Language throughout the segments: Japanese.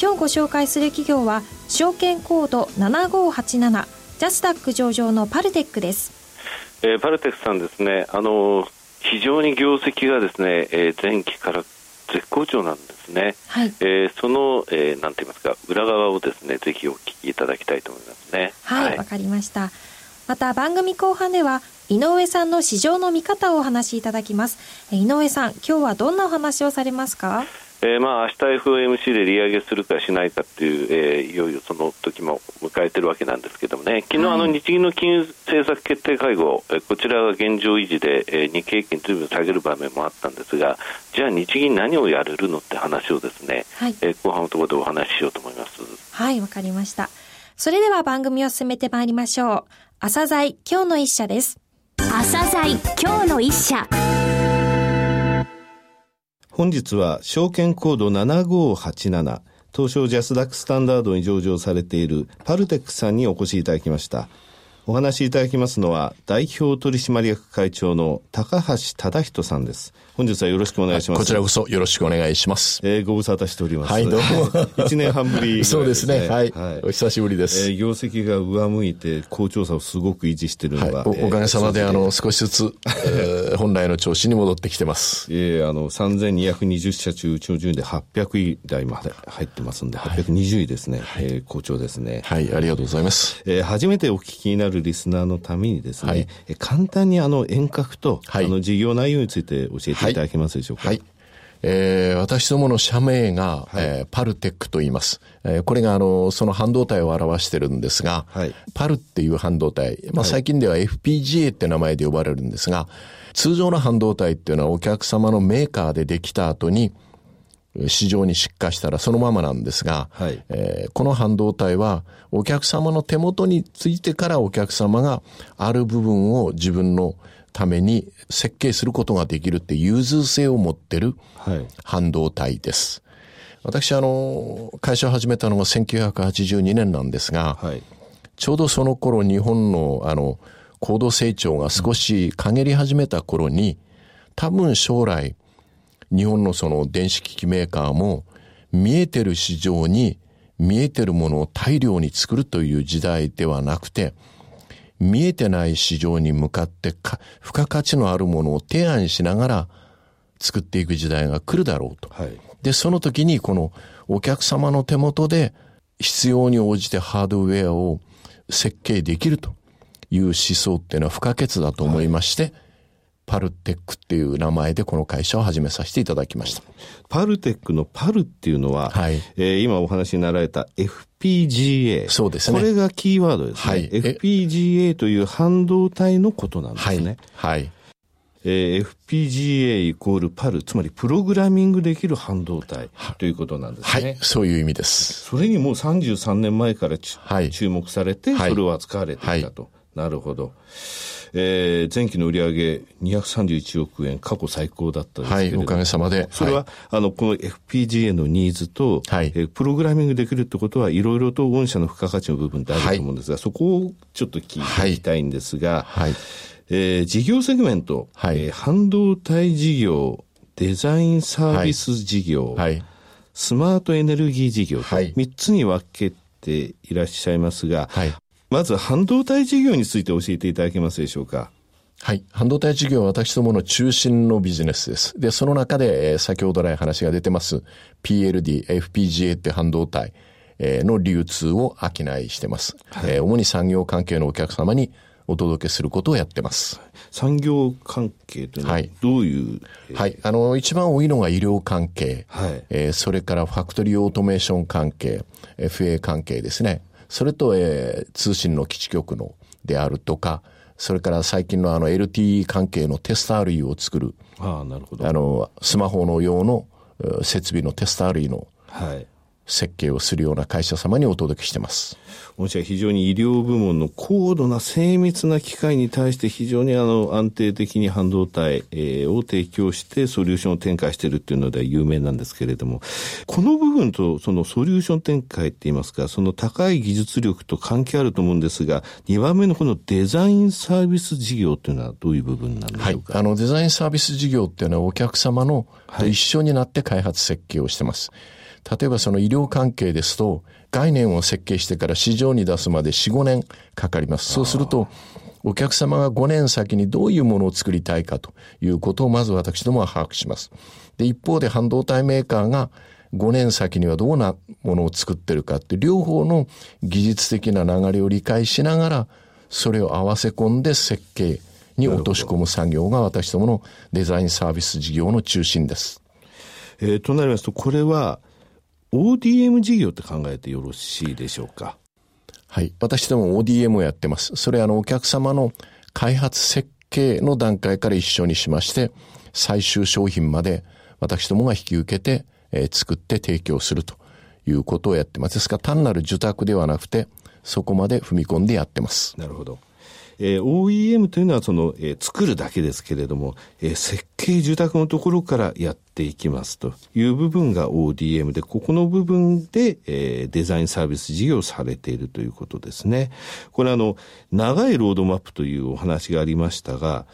今日ご紹介する企業は証券コード7587ジャスダック上場のパルテックです、えー、パルテックさんですね。あの非常に業績がですね、えー、前期から絶好調なんですね、はい、えー、その、えー、なんて言いますか裏側をですねぜひお聞きいただきたいと思いますね。はいわ、はい、かりました。また番組後半では井上さんの市場の見方をお話しいただきます井上さん今日はどんなお話をされますか？えー、まあ明日 FOMC で利上げするかしないかっていう、えー、いよいよその時も迎えてるわけなんですけどもね、昨日、あの日銀の金融政策決定会合、えー、こちらは現状維持で、えー、日経平均ずいぶん下げる場面もあったんですが、じゃあ日銀何をやれるのって話をですね、はい、えー、後半のところでお話ししようと思います。はい、わかりました。それでは番組を進めてまいりましょう。朝鮮今日の一社です。朝鮮今日の一社。本日は証券コード7587東証ジャスダックスタンダードに上場されているパルテックさんにお越しいただきました。お話しいただきますのは、代表取締役会長の高橋忠人さんです。本日はよろしくお願いします。こちらこそよろしくお願いします。えー、ご無沙汰しております。はい、どうも。一年半ぶり、ね、そうですね。はい。はい、お久しぶりです。えー、業績が上向いて、好調さをすごく維持しているのが、はい、おおかげさまで、あの、少しずつ、えー、本来の調子に戻ってきてます。えー、あの、3220社中、うちの順位で800位台まで入ってますんで、820位ですね。はい、えー、好調ですね。はい、ありがとうございます。えー、初めてお聞きになるリスナーのためにですね、はい、簡単にあの遠隔と、はい、あの事業内容について教えてい。ただけますでしょうか？はい、えー、私どもの社名が、はい、えー、パルテックと言います。えー、これがあの、その半導体を表してるんですが、はい、パルっていう半導体、まあ最近では FPGA って名前で呼ばれるんですが、通常の半導体っていうのはお客様のメーカーでできた後に、市場に出荷したらそのままなんですが、はい、えー、この半導体はお客様の手元についてからお客様がある部分を自分のために設計することができるって融通性を持ってる半導体です。はい、私あの、会社を始めたのが1982年なんですが、はい、ちょうどその頃日本のあの、高度成長が少し陰り始めた頃に、多分将来、日本のその電子機器メーカーも見えてる市場に見えてるものを大量に作るという時代ではなくて、見えてない市場に向かって付加価値のあるものを提案しながら作っていく時代が来るだろうと。はい、で、その時にこのお客様の手元で必要に応じてハードウェアを設計できるという思想っていうのは不可欠だと思いまして、はいパルテックっていう名前でこの会社を始めさせていただきました。パルテックのパルっていうのは、はい、えー、今お話になられた FPGA。そうですね。これがキーワードですね。はい、FPGA という半導体のことなんですね。はい。はいえー、FPGA イコールパル、つまりプログラミングできる半導体ということなんですね。はい、そういう意味です。それにもう33年前から、はい、注目されて、それを扱われていたと。はい、なるほど。えー、前期の売上231億円、過去最高だったですけれどはい、おかげさまで。それは、はい、あの、この FPGA のニーズと、はい、えー、プログラミングできるってことは、いろいろと御社の付加価値の部分ってあると思うんですが、はい、そこをちょっと聞いていきたいんですが、はい、えー、事業セグメント、はい、えー、半導体事業、デザインサービス事業、はい、スマートエネルギー事業と、3つに分けていらっしゃいますが、はい、まず半導体事業について教えていただけますでしょうか？はい。半導体事業は私どもの中心のビジネスです。で、その中で、えー、先ほど来話が出てます PLD、FPGA って半導体、えー、の流通を商いしてます、はい、えー、主に産業関係のお客様にお届けすることをやってます。産業関係というのはどういう、はい、はい。あの、一番多いのが医療関係、はい、えー、それからファクトリーオートメーション関係、FA 関係ですね。それと、えー、通信の基地局のであるとか、それから最近のあの LTE 関係のテスター類を作る。ああ、なるほど。あの、スマホの用の設備のテスター類の、はい。設計をするような会社様にお届けしてます。御社非常に医療部門の高度な精密な機械に対して非常にあの安定的に半導体、えー、を提供してソリューションを展開しているっていうのでは有名なんですけれども、この部分とそのソリューション展開って言いますか、その高い技術力と関係あると思うんですが、2番目のこのデザインサービス事業っていうのはどういう部分なんでしょうか、はい、あのデザインサービス事業っていうのはお客様のと一緒になって開発設計をしてます。例えばその医療関係ですと、概念を設計してから市場に出すまで4、5年かかります。そうすると、お客様が5年先にどういうものを作りたいかということをまず私どもは把握します。で、一方で半導体メーカーが5年先にはどうなものを作ってるかって両方の技術的な流れを理解しながら、それを合わせ込んで設計に落とし込む作業が私どものデザインサービス事業の中心です。えー、となりますと、これは ODM 事業って考えてよろしいでしょうか？はい。私ども ODM をやってます。それはあのお客様の開発設計の段階から一緒にしまして、最終商品まで私どもが引き受けて、えー、作って提供するということをやってます。ですから単なる受託ではなくて、そこまで踏み込んでやってます。なるほど。えー、OEM というのはその、えー、作るだけですけれども、えー、設計住宅のところからやっていきますという部分が ODM で、ここの部分で、えー、デザインサービス事業されているということですね。これあの、長いロードマップというお話がありましたが、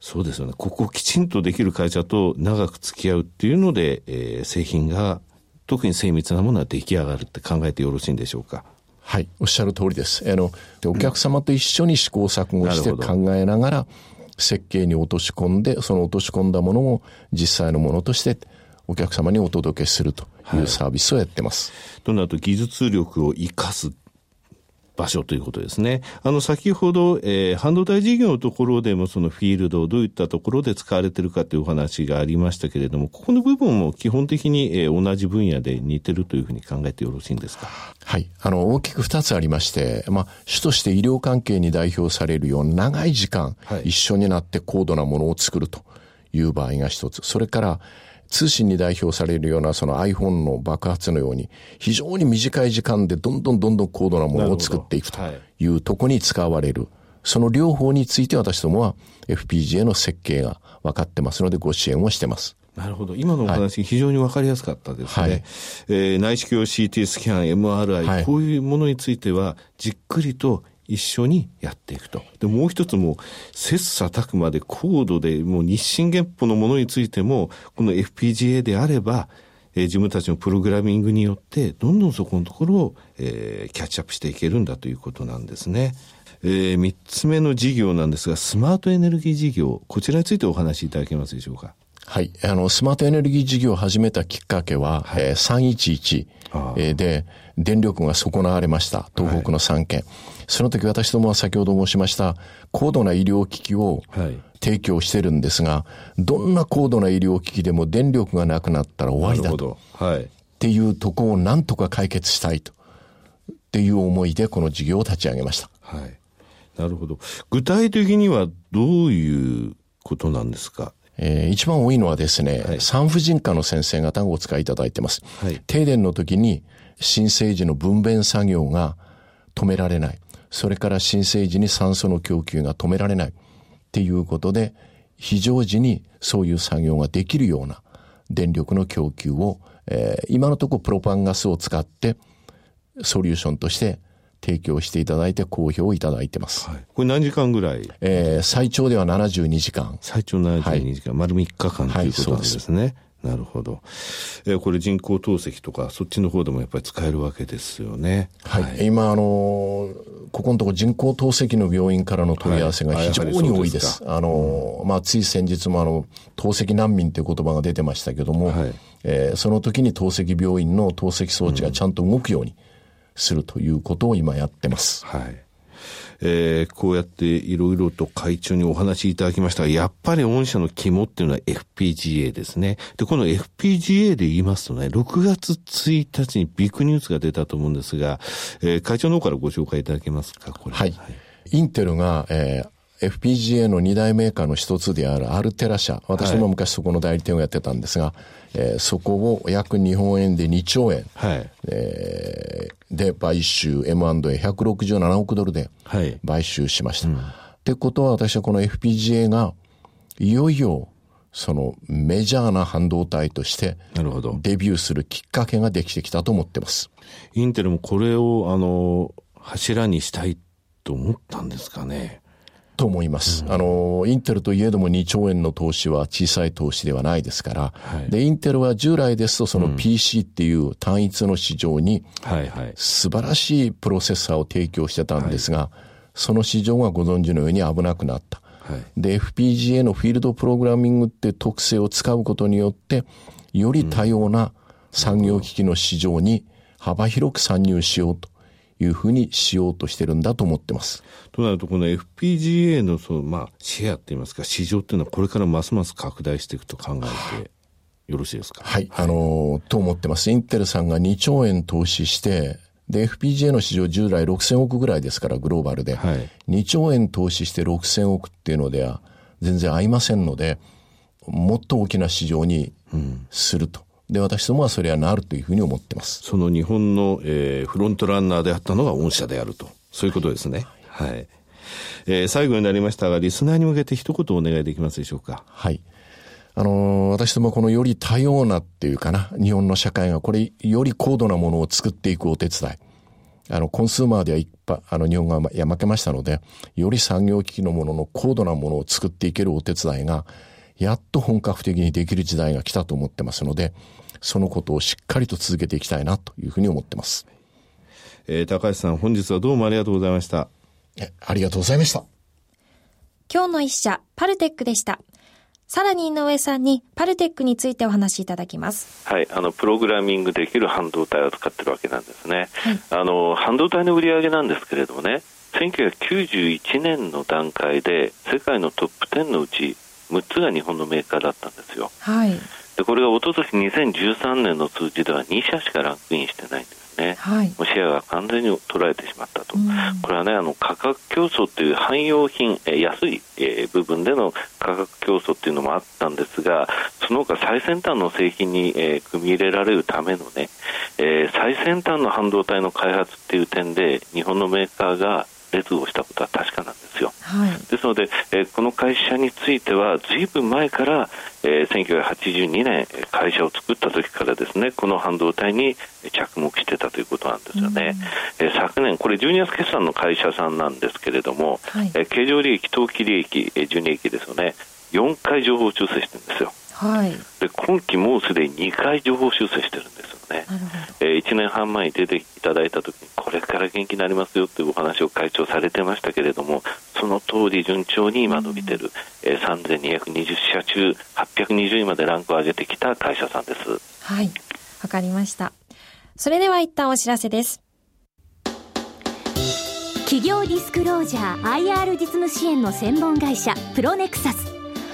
そうですよね。ここをきちんとできる会社と長く付き合うっていうので、えー、製品が特に精密なものは出来上がるって考えてよろしいんでしょうか？はい、おっしゃる通りです。あの、お客様と一緒に試行錯誤して考えながら、設計に落とし込んで、その落とし込んだものを実際のものとしてお客様にお届けするというサービスをやってます。はい、となると技術力を生かす場所ということですね。あの、先ほど、えー、半導体事業のところでもそのフィールドをどういったところで使われているかというお話がありましたけれども、ここの部分も基本的に、えー、同じ分野で似てるというふうに考えてよろしいんですか？はい。あの、大きく二つありまして、まあ、主として医療関係に代表されるような長い時間、はい、一緒になって高度なものを作るという場合が一つ。それから、通信に代表されるようなその iPhone の爆発のように非常に短い時間でどんどんどんどん高度なものを作っていくというとこに使われる。その両方について私どもは FPGA の設計が分かってますのでご支援をしてます。なるほど。今のお話、非常に分かりやすかったですね。はい、えー、内視鏡 CT スキャン、MRI、はい、こういうものについては、じっくりと一緒にやっていくと。で、もう一つも、切磋琢磨で高度で、もう日進月歩のものについても、この FPGA であれば、えー、自分たちのプログラミングによって、どんどんそこのところを、えー、キャッチアップしていけるんだということなんですね。えー、三つ目の事業なんですが、スマートエネルギー事業、こちらについてお話しいただけますでしょうか？はい。あの、スマートエネルギー事業を始めたきっかけは、はい、えー、311、えー、で、電力が損なわれました。東北の3県。はいその時私どもは先ほど申しました高度な医療機器を提供してるんですが、どんな高度な医療機器でも電力がなくなったら終わりだと。はい。っていうとこをなんとか解決したいと。っていう思いでこの事業を立ち上げました。はい。なるほど。具体的にはどういうことなんですか？えー、一番多いのはですね、はい、産婦人科の先生方がお使いいただいてます。はい、停電の時に新生児の分娩作業が止められない。それから新生児に酸素の供給が止められないっていうことで、非常時にそういう作業ができるような電力の供給を、えー、今のところプロパンガスを使ってソリューションとして提供していただいて好評をいただいてます。はい、これ何時間ぐらい？えー、最長では72時間。最長72時間、はい、丸3日間ということなんですね。はいなるほど。えー、これ人工透析とか、そっちの方でもやっぱり使えるわけですよね。はい。はい、今、あのー、ここのところ人工透析の病院からの問い合わせが非常に多いです。はい、あのー、まあ、つい先日もあの、透析難民という言葉が出てましたけども、はい、えー、その時に透析病院の透析装置がちゃんと動くようにするということを今やってます。はい。えー、こうやっていろいろと会長にお話しいただきましたが、やっぱり御社の肝っていうのは FPGA ですね。で、この FPGA で言いますとね、6月1日にビッグニュースが出たと思うんですが、えー、会長の方からご紹介いただけますか、これ。はい。はい、インテルが、えー FPGA の二大メーカーの一つであるアルテラ社、私も昔そこの代理店をやってたんですが、えー、そこを約日本円で2兆円、はいえー、で買収 M&A167 億ドルで買収しました。はいうん、ってことは私はこの FPGA がいよいよそのメジャーな半導体としてデビューするきっかけができてきたと思ってます。インテルもこれをあの柱にしたいと思ったんですかね。と思います、うん、あの、インテルといえども2兆円の投資は小さい投資ではないですから、はい、で、インテルは従来ですとその PC っていう単一の市場に、素晴らしいプロセッサーを提供してたんですが、はい、その市場がご存知のように危なくなった。はい、で、FPGA のフィールドプログラミングって特性を使うことによって、より多様な産業機器の市場に幅広く参入しようというふうにしようとしてるんだと思ってます。となると、この FPGA のその、まあ、シェアっていいますか、市場っていうのはこれからますます拡大していくと考えてよろしいですか？はい、あのー、と思ってます。インテルさんが2兆円投資して、で、FPGA の市場従来6000億ぐらいですから、グローバルで。はい、2兆円投資して6000億っていうのでは全然合いませんので、もっと大きな市場にすると。うん、で、私どもはそれはなるというふうに思ってます。その日本の、えー、フロントランナーであったのが御社であると。そういうことですね。はい。はい、えー、最後になりましたが、リスナーに向けて一言お願いできますでしょうか？はい。あのー、私どもこのより多様なっていうかな、日本の社会がこれより高度なものを作っていくお手伝い。あの、コンスーマーでは一般、あの、日本がや負けましたので、より産業機器のものの高度なものを作っていけるお手伝いが、やっと本格的にできる時代が来たと思ってますので、そのことをしっかりと続けていきたいなというふうに思ってます。えー、高橋さん、本日はどうもありがとうございました。ありがとうございました。今日の一社、パルテックでした。さらに井上さんにパルテックについてお話しいただきます。はい、あのプログラミングできる半導体を使ってるわけなんですね。はい、あの半導体の売り上げなんですけれどもね、1991年の段階で世界のトップ10のうち6つが日本のメーカーだったんですよ。はい。でこれが一昨年2013年の数字では2社しかランクインしてないんです。ね、はい、シェアが完全に取られてしまったと、うん、これはねあの価格競争という汎用品、え安い、えー、部分での価格競争っていうのもあったんですがその他最先端の製品に、えー、組み入れられるためのね、えー、最先端の半導体の開発っていう点で日本のメーカーが劣後したことは確かなんですよ。はい、ですので、えー、この会社については、ずいぶん前から、えー、1982年、会社を作った時からですね、この半導体に着目してたということなんですよね。えー、昨年、これ12月決算の会社さんなんですけれども、はい、えー、経常利益、当期利益、えー、純利益ですよね、4回情報修正してるんですよ。はい、で今期もうすでに2回情報修正してるんですよね、えー、1年半前に出ていただいたときに、これから元気になりますよというお話を会長されてましたけれども、その通り順調に今伸びてる、うん、えー、3220社中、820位までランクを上げてきた会社さんです。はい、わかりました。それでは一旦お知らせです。企業ディスクロージャー IR 実務支援の専門会社プロネクサス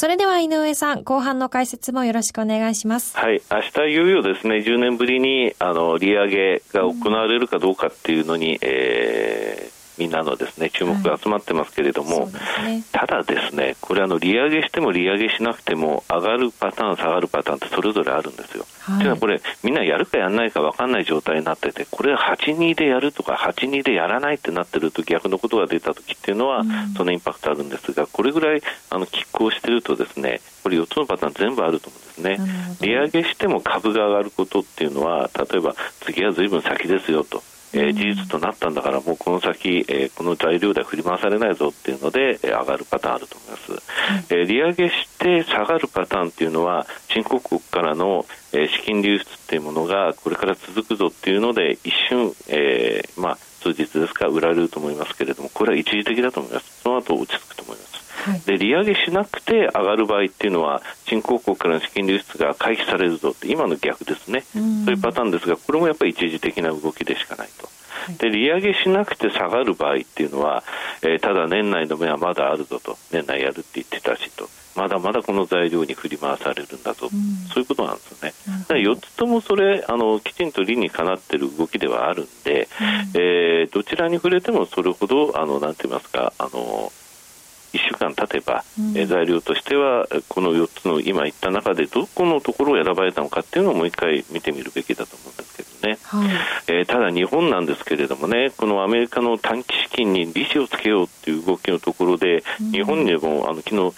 それでは井上さん、後半の解説もよろしくお願いします。はい、明日いよいよですね、10年ぶりにあの利上げが行われるかどうかっていうのに、うん、えーみんなのですね注目が集まってますけれども、はいね、ただ、ですねこれあの、利上げしても利上げしなくても上がるパターン、下がるパターンってそれぞれあるんですよ。はい、というのはこれ、みんなやるかやらないか分かんない状態になってて、これ8-2でやるとか、8-2でやらないってなってると、逆のことが出たときっていうのは、そのインパクトあるんですが、これぐらいあの拮抗してると、ですねこれ4つのパターン全部あると思うんですね。利上げしても株が上がることっていうのは、例えば次はずいぶん先ですよと。えー、事実となったんだからもうこの先、えー、この材料では振り回されないぞっていうので、えー、上がるパターンあると思います、えー、利上げして下がるパターンっていうのは新興国からの、えー、資金流出っていうものがこれから続くぞっていうので一瞬、えーまあ、数日ですか売られると思いますけれどもこれは一時的だと思います。その後落ち着くで利上げしなくて上がる場合っていうのは新興国からの資金流出が回避されるぞって今の逆ですね、そういうパターンですがこれもやっぱり一時的な動きでしかないと。で利上げしなくて下がる場合っていうのは、えー、ただ年内の目はまだあるぞと。年内やるって言ってたしと。まだまだこの材料に振り回されるんだぞ、うん、そういうことなんですよね。だから4つともそれあのきちんと理にかなっている動きではあるんで、うん、えー、どちらに触れてもそれほどあのなんて言いますかあの1週間経てば、うん、材料としてはこの4つの今言った中でどこのところを選ばれたのかっていうのをもう一回見てみるべきだと思うんですけどね、はい、えー、ただ日本なんですけれどもねこのアメリカの短期資金に利子をつけようっていう動きのところで、うん、日本にもあの昨日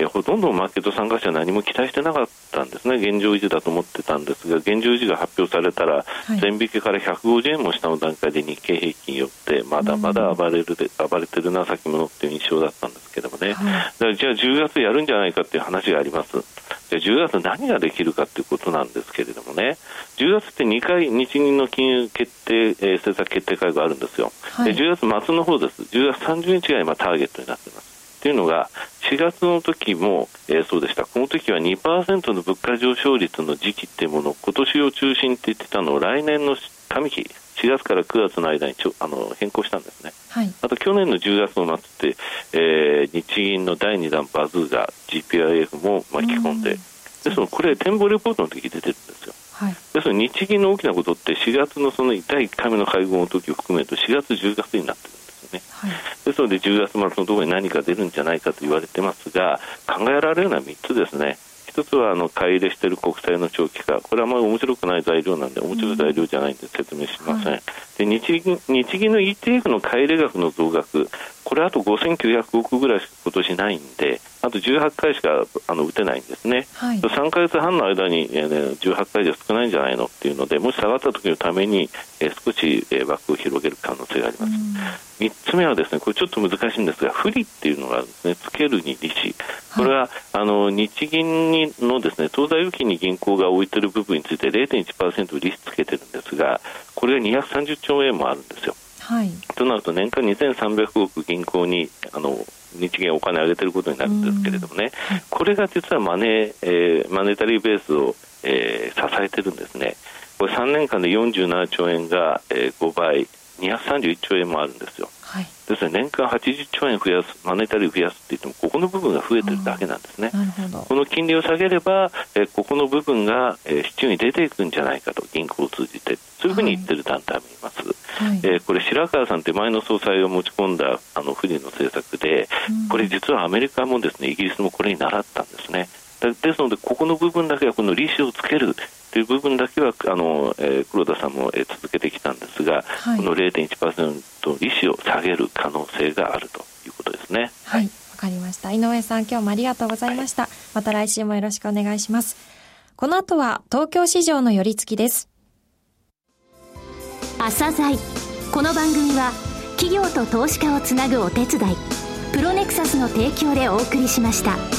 えほとんどマーケット参加者は何も期待してなかったんですね、現状維持だと思ってたんですが、現状維持が発表されたら、全引けから150円も下の段階で日経平均よって、まだまだ暴れるで、暴れてるな、先物っていう印象だったんですけどもね、はい、じゃあ10月やるんじゃないかっていう話があります。じゃあ10月何ができるかということなんですけれどもね、10月って2回日銀の金融決定、えー、政策決定会合あるんですよ。はい、で10月末の方です。10月30日が今ターゲットになっています。っていうのが、4月の時も、えー、そうでした、この時は2%の物価上昇率の時期っていうものを今年を中心って言ってたのを来年の上期、4月から9月の間にちょあの変更したんですね、はい、あと去年の10月の末って、えー、日銀の第2弾バズーが GPIF も巻き込んで、ですのこれ、展望レポートの時出てるんですよ。はい、ですの日銀の大きなことって4月のその第1回目の会合の時を含めると4月、10月になってるね、はい、ですので10月末のところに何か出るんじゃないかと言われてますが考えられるのは3つですね。一つはあの買い入れしている国債の長期化、これはあまり面白くない材料なんで、面白い材料じゃないんで説明しません。うんはい、で日銀日銀の ETF の買い入れ額の増額、これあと5900億ぐらいしか今年ないんで、あと18回しかあの打てないんですね、はい、3か月半の間に、えー、18回じゃ少ないんじゃないのっていうので、もし下がった時のために、えー、少し、えー、枠を広げる可能性があります。3つ目はですね、これちょっと難しいんですが、不利っていうのがですね、つけるに利子。これは、はい、あの、日銀にのですね、当座預金に銀行が置いてる部分について0.1%利子つけてるんですが、これが230兆円もあるんですよ。はい、となると年間2300億銀行にあの日銀お金を上げてることになるんですけれどもね、これが実はマネー、えー、マネタリーベースを、えー、支えてるんですね。これ3年間で47兆円が、えー、5倍、231兆円もあるんですよ。はい、ですね、年間80兆円増やす、マネタリー増やすって言っても、ここの部分が増えてるだけなんですね。この金利を下げれば、えー、ここの部分が、えー、市中に出ていくんじゃないかと、銀行を通じて、そういうふうに言ってる団体もいます。はい、えー、これ、白川さんって前の総裁を持ち込んだあの富士の政策で、これ実はアメリカもですね、イギリスもこれに習ったんですね。ですので、ここの部分だけはこの利子をつけるという部分だけはあの、えー、黒田さんも、えー、続けてきたんですが、はい、この0.1%利子を下げる可能性があるということですね。はい、わ、かりました。井上さん、今日もありがとうございました。はい、また来週もよろしくお願いします。この後は東京市場の寄り付きです。朝鮮この番組は企業と投資家をつなぐお手伝いプロネクサスの提供でお送りしました。